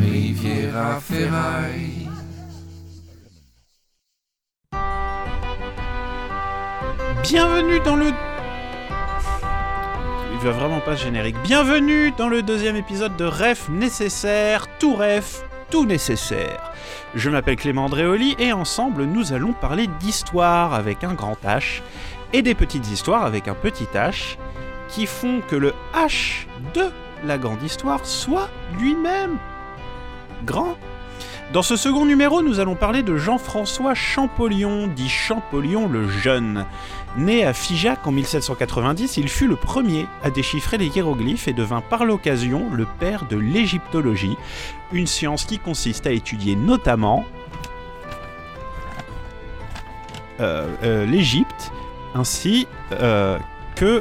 Riviera Ferraille. Bienvenue dans le. Il va vraiment pas générique. Bienvenue dans le deuxième épisode de Ref nécessaire, tout ref, tout nécessaire. Je m'appelle Clément Andréoli et ensemble nous allons parler d'histoire avec un grand H et des petites histoires avec un petit H qui font que le H de la grande histoire soit lui-même grand. Dans ce second numéro, nous allons parler de Jean-François Champollion, dit Champollion le Jeune. Né à Figeac en 1790, il fut le premier à déchiffrer les hiéroglyphes et devint par l'occasion le père de l'égyptologie, une science qui consiste à étudier notamment euh, euh, l'Égypte ainsi euh, que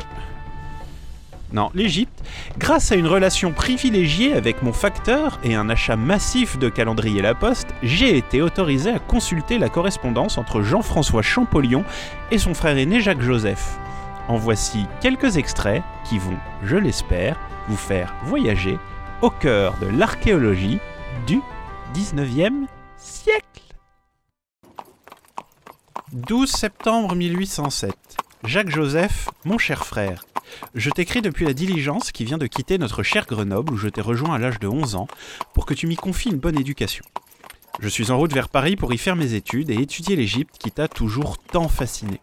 non, l'Égypte, grâce à une relation privilégiée avec mon facteur et un achat massif de calendrier La Poste, j'ai été autorisé à consulter la correspondance entre Jean-François Champollion et son frère aîné Jacques-Joseph. En voici quelques extraits qui vont, je l'espère, vous faire voyager au cœur de l'archéologie du 19e siècle. 12 septembre 1807. Jacques-Joseph, mon cher frère, je t'écris depuis la diligence qui vient de quitter notre cher Grenoble où je t'ai rejoint à l'âge de 11 ans pour que tu m'y confies une bonne éducation. Je suis en route vers Paris pour y faire mes études et étudier l'Égypte qui t'a toujours tant fasciné.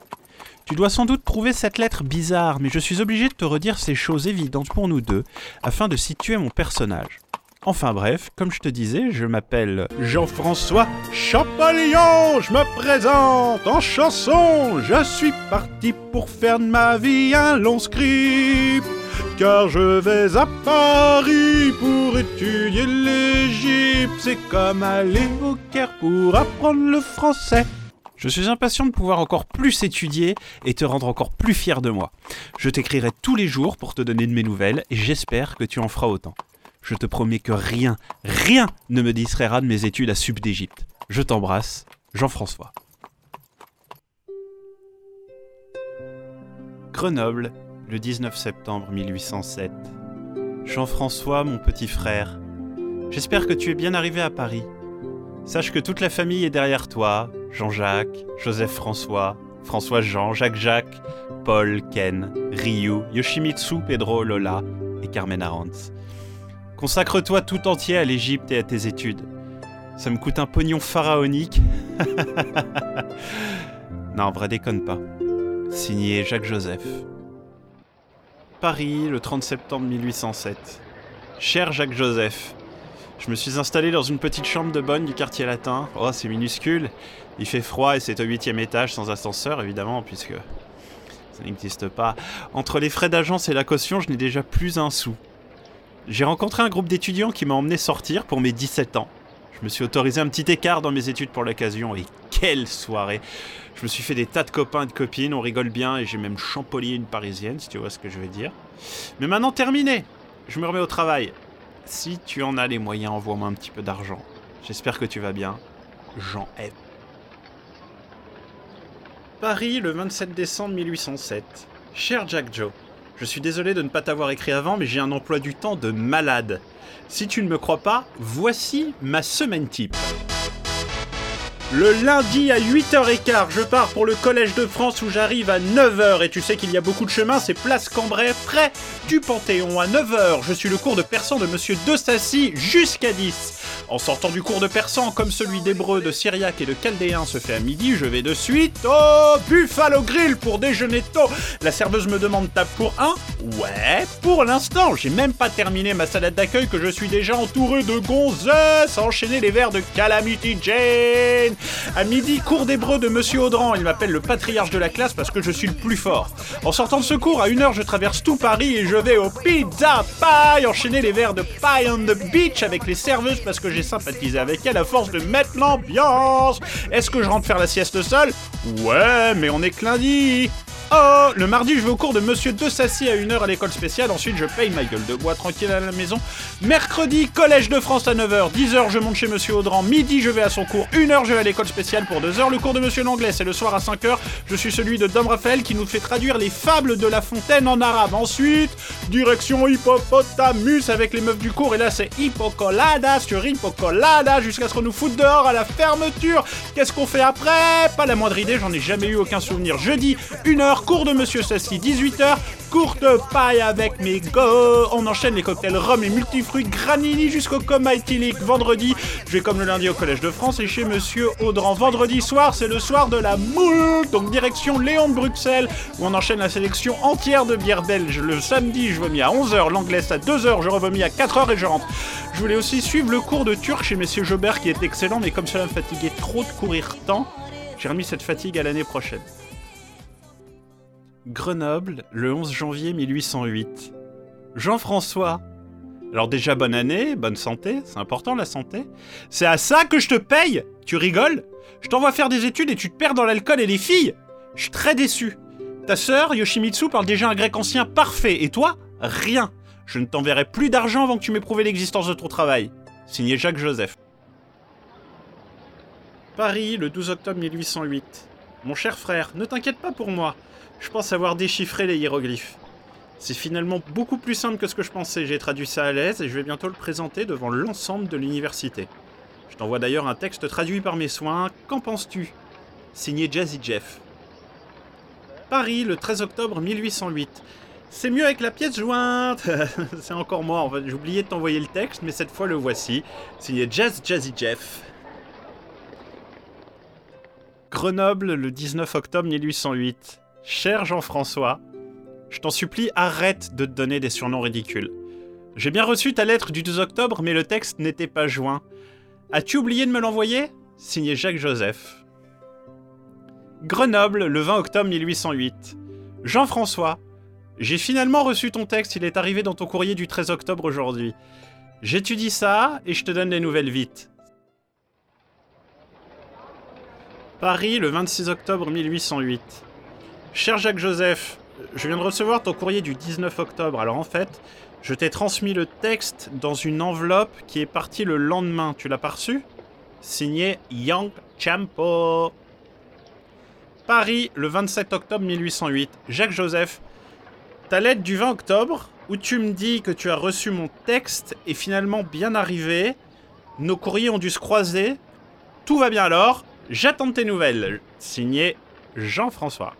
Tu dois sans doute trouver cette lettre bizarre, mais je suis obligé de te redire ces choses évidentes pour nous deux afin de situer mon personnage. Enfin bref, comme je te disais, je m'appelle Jean-François Champollion, je me présente en chanson, je suis parti pour faire de ma vie un long script, car je vais à Paris pour étudier l'Égypte, c'est comme aller au Caire pour apprendre le français. Je suis impatient de pouvoir encore plus étudier et te rendre encore plus fier de moi. Je t'écrirai tous les jours pour te donner de mes nouvelles et j'espère que tu en feras autant. Je te promets que rien, rien ne me distraira de mes études à Sub d'Égypte. Je t'embrasse, Jean-François. Grenoble, le 19 septembre 1807. Jean-François, mon petit frère, j'espère que tu es bien arrivé à Paris. Sache que toute la famille est derrière toi, Jean-Jacques, Joseph-François, François-Jean, Jacques-Jacques, Paul, Ken, Ryu, Yoshimitsu, Pedro, Lola et Carmen Arantz. Consacre-toi tout entier à l'Égypte et à tes études. Ça me coûte un pognon pharaonique. non, vrai, déconne pas. Signé Jacques Joseph. Paris, le 30 septembre 1807. Cher Jacques Joseph, je me suis installé dans une petite chambre de bonne du quartier latin. Oh, c'est minuscule. Il fait froid et c'est au huitième étage sans ascenseur, évidemment, puisque ça n'existe pas. Entre les frais d'agence et la caution, je n'ai déjà plus un sou. J'ai rencontré un groupe d'étudiants qui m'a emmené sortir pour mes 17 ans. Je me suis autorisé un petit écart dans mes études pour l'occasion et quelle soirée Je me suis fait des tas de copains et de copines, on rigole bien et j'ai même champollié une parisienne si tu vois ce que je veux dire. Mais maintenant terminé Je me remets au travail. Si tu en as les moyens, envoie-moi un petit peu d'argent. J'espère que tu vas bien. Jean F. Paris, le 27 décembre 1807. Cher Jack Joe, je suis désolé de ne pas t'avoir écrit avant, mais j'ai un emploi du temps de malade. Si tu ne me crois pas, voici ma semaine type. Le lundi à 8h15, je pars pour le Collège de France où j'arrive à 9h. Et tu sais qu'il y a beaucoup de chemin, c'est place Cambrai, près du Panthéon. À 9h, je suis le cours de persan de Monsieur De Sassy jusqu'à 10. En sortant du cours de persan, comme celui d'hébreu, de syriaque et de chaldéen se fait à midi, je vais de suite au Buffalo Grill pour déjeuner tôt. La serveuse me demande tape pour un? Ouais, pour l'instant, j'ai même pas terminé ma salade d'accueil que je suis déjà entouré de gonzesses. Enchaîner les verres de Calamity Jane. À midi, cours d'hébreu de Monsieur Audran. Il m'appelle le patriarche de la classe parce que je suis le plus fort. En sortant de ce cours, à une heure, je traverse tout Paris et je vais au Pizza Pie enchaîner les verres de Pie on the Beach avec les serveuses parce que j'ai sympathisé avec elles à force de mettre l'ambiance. Est-ce que je rentre faire la sieste seul Ouais, mais on est que lundi. Oh Le mardi, je vais au cours de Monsieur De Sassy à 1h à l'école spéciale. Ensuite, je paye ma gueule de bois tranquille à la maison. Mercredi, Collège de France à 9h. 10h, je monte chez Monsieur Audran. Midi, je vais à son cours. 1h, je vais à l'école spéciale pour 2h. Le cours de Monsieur Langlais, c'est le soir à 5h. Je suis celui de Dom Raphaël qui nous fait traduire les fables de La Fontaine en arabe. Ensuite, direction Hippopotamus avec les meufs du cours. Et là, c'est Hippocolada sur Hippocolada jusqu'à ce qu'on nous foute dehors à la fermeture. Qu'est-ce qu'on fait après? Pas la moindre idée, j'en ai jamais eu aucun souvenir. Jeudi, 1h, cours de Monsieur Sassy, 18h, courte paille avec mes go. On enchaîne les cocktails rhum et multifruits granini jusqu'au coma éthylique. Vendredi, je vais comme le lundi au Collège de France et chez Monsieur Audran. Vendredi soir, c'est le soir de la moule, donc direction Léon de Bruxelles, où on enchaîne la sélection entière de bières belges. Le samedi, je vomis à 11h, l'anglaise à 2h, je revomis à 4h et je rentre. Je voulais aussi suivre le cours de turc chez Monsieur Jobert qui est excellent, mais comme cela me fatiguait trop de courir tant, j'ai remis cette fatigue à l'année prochaine. Grenoble, le 11 janvier 1808. Jean-François. Alors déjà bonne année, bonne santé, c'est important la santé. C'est à ça que je te paye Tu rigoles? Je t'envoie faire des études et tu te perds dans l'alcool et les filles Je suis très déçu. Ta sœur, Yoshimitsu, parle déjà un grec ancien parfait, et toi? Rien. Je ne t'enverrai plus d'argent avant que tu m'aies prouvé l'existence de ton travail. Signé Jacques Joseph. Paris, le 12 octobre 1808. Mon cher frère, ne t'inquiète pas pour moi. Je pense avoir déchiffré les hiéroglyphes. C'est finalement beaucoup plus simple que ce que je pensais. J'ai traduit ça à l'aise et je vais bientôt le présenter devant l'ensemble de l'université. Je t'envoie d'ailleurs un texte traduit par mes soins. Qu'en penses-tu? Signé Jazzy Jeff. Paris, le 13 octobre 1808. C'est mieux avec la pièce jointe C'est encore moi, en fait. J'ai oublié de t'envoyer le texte, mais cette fois le voici. Signé Jazz Jazzy Jeff. Grenoble, le 19 octobre 1808. Cher Jean-François, je t'en supplie, arrête de te donner des surnoms ridicules. J'ai bien reçu ta lettre du 12 octobre, mais le texte n'était pas joint. As-tu oublié de me l'envoyer? Signé Jacques Joseph. Grenoble, le 20 octobre 1808. Jean-François, j'ai finalement reçu ton texte, il est arrivé dans ton courrier du 13 octobre aujourd'hui. J'étudie ça et je te donne des nouvelles vite. Paris, le 26 octobre 1808. Cher Jacques Joseph, je viens de recevoir ton courrier du 19 octobre. Alors en fait, je t'ai transmis le texte dans une enveloppe qui est partie le lendemain. Tu l'as pas reçu Signé Yang Champo. Paris, le 27 octobre 1808. Jacques Joseph, ta lettre du 20 octobre, où tu me dis que tu as reçu mon texte, est finalement bien arrivée. Nos courriers ont dû se croiser. Tout va bien alors. J'attends tes nouvelles. Signé Jean-François.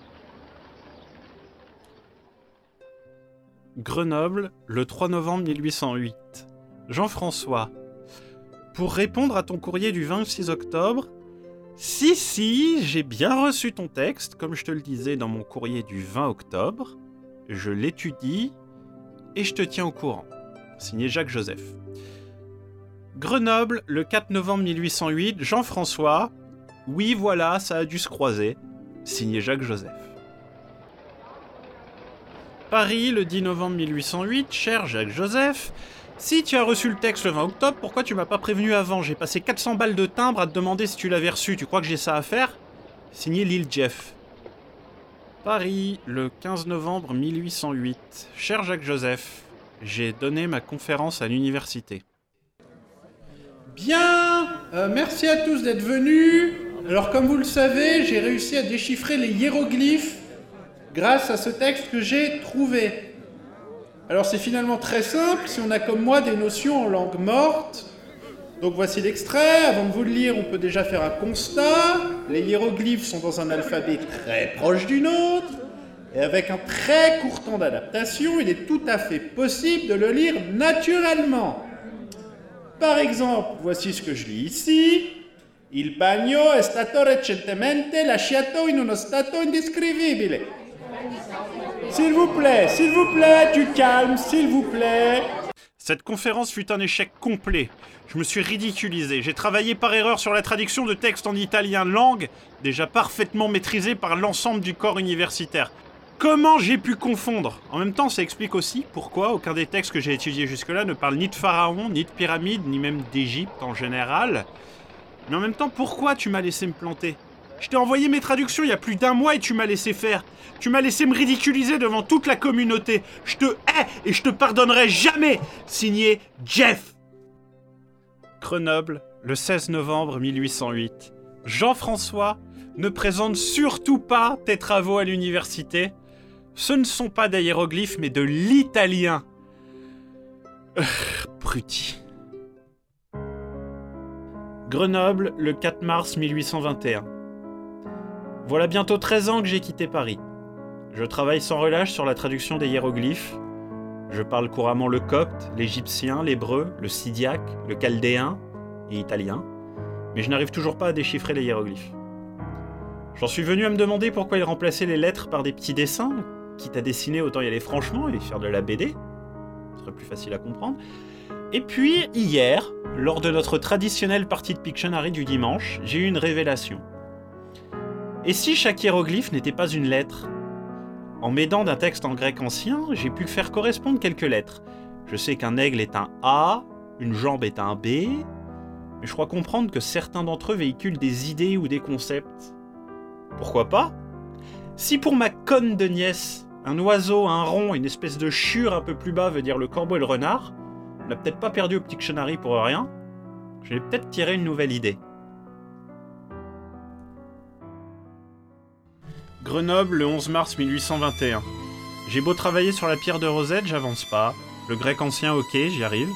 Grenoble, le 3 novembre 1808. Jean-François. Pour répondre à ton courrier du 26 octobre, si, si, j'ai bien reçu ton texte, comme je te le disais dans mon courrier du 20 octobre. Je l'étudie et je te tiens au courant. Signé Jacques Joseph. Grenoble, le 4 novembre 1808. Jean-François. Oui, voilà, ça a dû se croiser. Signé Jacques Joseph. Paris, le 10 novembre 1808, cher Jacques Joseph. Si tu as reçu le texte le 20 octobre, pourquoi tu m'as pas prévenu avant? J'ai passé 400 balles de timbre à te demander si tu l'avais reçu. Tu crois que j'ai ça à faire? Signé Lille Jeff. Paris, le 15 novembre 1808. Cher Jacques Joseph, j'ai donné ma conférence à l'université. Bien, euh, merci à tous d'être venus. Alors comme vous le savez, j'ai réussi à déchiffrer les hiéroglyphes grâce à ce texte que j'ai trouvé. Alors c'est finalement très simple si on a comme moi des notions en langue morte. Donc voici l'extrait. Avant de vous le lire, on peut déjà faire un constat. Les hiéroglyphes sont dans un alphabet très proche du nôtre. Et avec un très court temps d'adaptation, il est tout à fait possible de le lire naturellement. Par exemple, voici ce que je lis ici. Il bagno è stato recentemente lasciato in uno stato indescrivibile. S'il vous plaît, s'il vous plaît, du calme, s'il vous plaît. Cette conférence fut un échec complet. Je me suis ridiculisé. J'ai travaillé par erreur sur la traduction de textes en italien, langue déjà parfaitement maîtrisée par l'ensemble du corps universitaire. Comment j'ai pu confondre? En même temps, ça explique aussi pourquoi aucun des textes que j'ai étudiés jusque-là ne parle ni de pharaon, ni de pyramide, ni même d'Égypte en général. Mais en même temps, pourquoi tu m'as laissé me planter? Je t'ai envoyé mes traductions il y a plus d'un mois et tu m'as laissé faire. Tu m'as laissé me ridiculiser devant toute la communauté. Je te hais et je te pardonnerai jamais. Signé Jeff. Grenoble, le 16 novembre 1808. Jean-François, ne présente surtout pas tes travaux à l'université. Ce ne sont pas des hiéroglyphes, mais de l'italien. Pruti. Grenoble, le 4 mars 1821. Voilà bientôt 13 ans que j'ai quitté Paris. Je travaille sans relâche sur la traduction des hiéroglyphes. Je parle couramment le copte, l'égyptien, l'hébreu, le sidiaque, le chaldéen et italien, mais je n'arrive toujours pas à déchiffrer les hiéroglyphes. J'en suis venu à me demander pourquoi il remplaçait les lettres par des petits dessins, quitte à dessiner autant y aller franchement et faire de la BD. Ce serait plus facile à comprendre. Et puis, hier, lors de notre traditionnelle partie de Pictionary du dimanche, j'ai eu une révélation. Et si chaque hiéroglyphe n'était pas une lettre? En m'aidant d'un texte en grec ancien, j'ai pu faire correspondre quelques lettres. Je sais qu'un aigle est un A, une jambe est un B, mais je crois comprendre que certains d'entre eux véhiculent des idées ou des concepts. Pourquoi pas? Si pour ma conne de nièce, un oiseau, un rond, une espèce de chure un peu plus bas veut dire le corbeau et le renard, on n'a peut-être pas perdu au petit pour rien. Je vais peut-être tirer une nouvelle idée. Grenoble, le 11 mars 1821. J'ai beau travailler sur la pierre de Rosette, j'avance pas. Le grec ancien, ok, j'y arrive.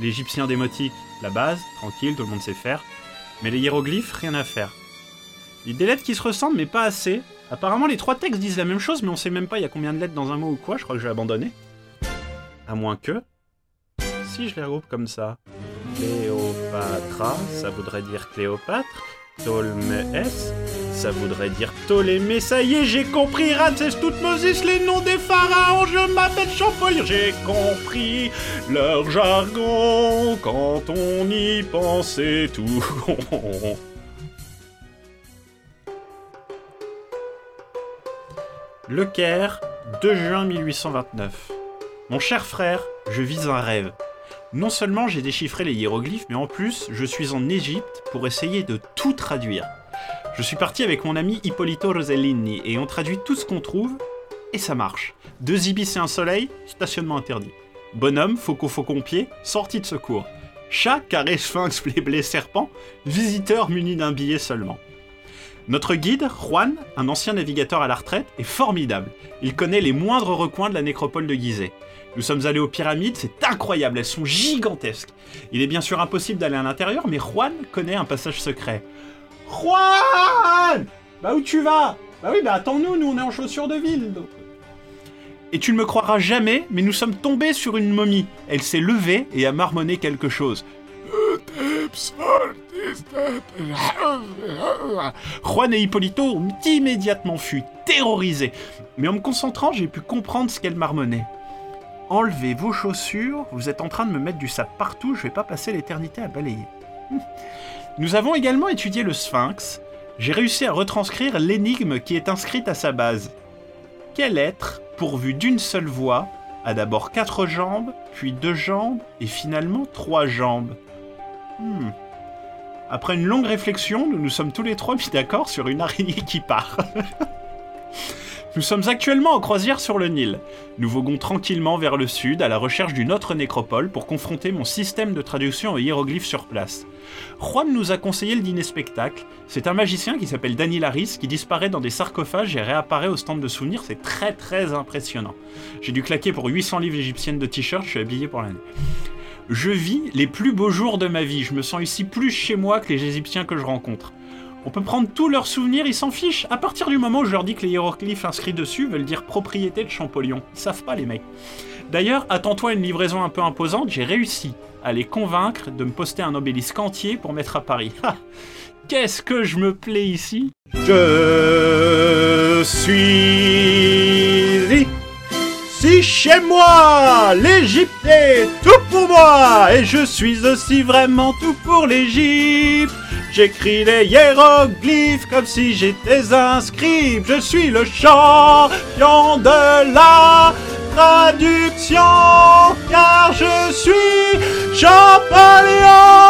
L'égyptien démotique, la base, tranquille, tout le monde sait faire. Mais les hiéroglyphes, rien à faire. Il y a des lettres qui se ressemblent, mais pas assez. Apparemment, les trois textes disent la même chose, mais on sait même pas il y a combien de lettres dans un mot ou quoi, je crois que je vais abandonner. À moins que. Si je les regroupe comme ça. Cléopatra, ça voudrait dire Cléopâtre. Ptolmès, ça voudrait dire Ptolémée. Ça y est, j'ai compris. Ramsès, Toutmosis, les noms des pharaons. Je m'appelle Champollion. J'ai compris leur jargon quand on y pensait tout. Le Caire, 2 juin 1829. Mon cher frère, je vis un rêve. Non seulement j'ai déchiffré les hiéroglyphes, mais en plus, je suis en Égypte pour essayer de tout traduire. Je suis parti avec mon ami Ippolito Rosellini et on traduit tout ce qu'on trouve et ça marche. Deux ibis et un soleil, stationnement interdit. Bonhomme, faucon faucon pied, sortie de secours. Chat, carré, sphinx, blé, serpent, visiteur muni d'un billet seulement. Notre guide, Juan, un ancien navigateur à la retraite, est formidable. Il connaît les moindres recoins de la nécropole de Gizeh. Nous sommes allés aux pyramides, c'est incroyable, elles sont gigantesques. Il est bien sûr impossible d'aller à l'intérieur, mais Juan connaît un passage secret. Juan Bah où tu vas? Bah oui, bah attends-nous, nous on est en chaussures de ville. Et tu ne me croiras jamais, mais nous sommes tombés sur une momie. Elle s'est levée et a marmonné quelque chose. Juan et Hippolito ont immédiatement fui, terrorisés. Mais en me concentrant, j'ai pu comprendre ce qu'elle marmonnait. Enlevez vos chaussures, vous êtes en train de me mettre du sable partout, je vais pas passer l'éternité à balayer. Nous avons également étudié le sphinx. J'ai réussi à retranscrire l'énigme qui est inscrite à sa base. Quel être, pourvu d'une seule voix, a d'abord quatre jambes, puis deux jambes, et finalement trois jambes? Hmm. Après une longue réflexion, nous nous sommes tous les trois mis d'accord sur une araignée qui part. Nous sommes actuellement en croisière sur le Nil. Nous voguons tranquillement vers le sud à la recherche d'une autre nécropole pour confronter mon système de traduction aux hiéroglyphes sur place. Juan nous a conseillé le dîner spectacle. C'est un magicien qui s'appelle Danny Laris qui disparaît dans des sarcophages et réapparaît au stand de souvenirs. C'est très très impressionnant. J'ai dû claquer pour 800 livres égyptiennes de t-shirts, je suis habillé pour l'année. Je vis les plus beaux jours de ma vie. Je me sens ici plus chez moi que les Égyptiens que je rencontre. On peut prendre tous leurs souvenirs, ils s'en fichent. À partir du moment où je leur dis que les hiéroglyphes inscrits dessus veulent dire propriété de Champollion. Ils savent pas, les mecs. D'ailleurs, attends-toi une livraison un peu imposante, j'ai réussi à les convaincre de me poster un obélisque entier pour mettre à Paris. Qu'est-ce que je me plais ici? Je suis si chez moi, l'Égypte est tout pour moi, et je suis aussi vraiment tout pour l'Égypte. J'écris les hiéroglyphes comme si j'étais un scribe. Je suis le champion de la traduction, car je suis Champollion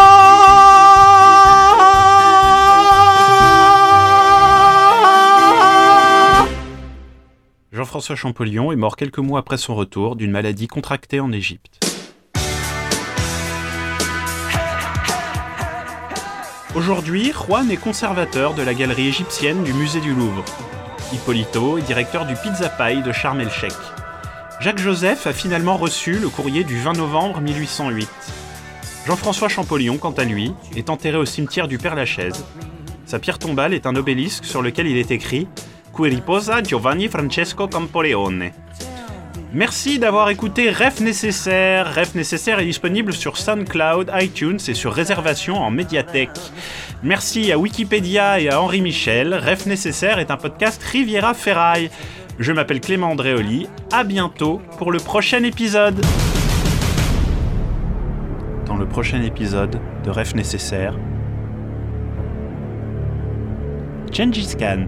Jean-François Champollion est mort quelques mois après son retour d'une maladie contractée en Égypte. Aujourd'hui, Juan est conservateur de la galerie égyptienne du musée du Louvre. Hippolito est directeur du Pizza Pie de el-Sheikh. Jacques Joseph a finalement reçu le courrier du 20 novembre 1808. Jean-François Champollion, quant à lui, est enterré au cimetière du Père-Lachaise. Sa pierre tombale est un obélisque sur lequel il est écrit Qui riposa Giovanni Francesco Campoleone. Merci d'avoir écouté Ref Nécessaire. Ref Nécessaire est disponible sur SoundCloud, iTunes et sur réservation en médiathèque. Merci à Wikipédia et à Henri Michel. Ref Nécessaire est un podcast Riviera Ferraille. Je m'appelle Clément Andréoli. À bientôt pour le prochain épisode. Dans le prochain épisode de Ref Nécessaire, Gengis Khan.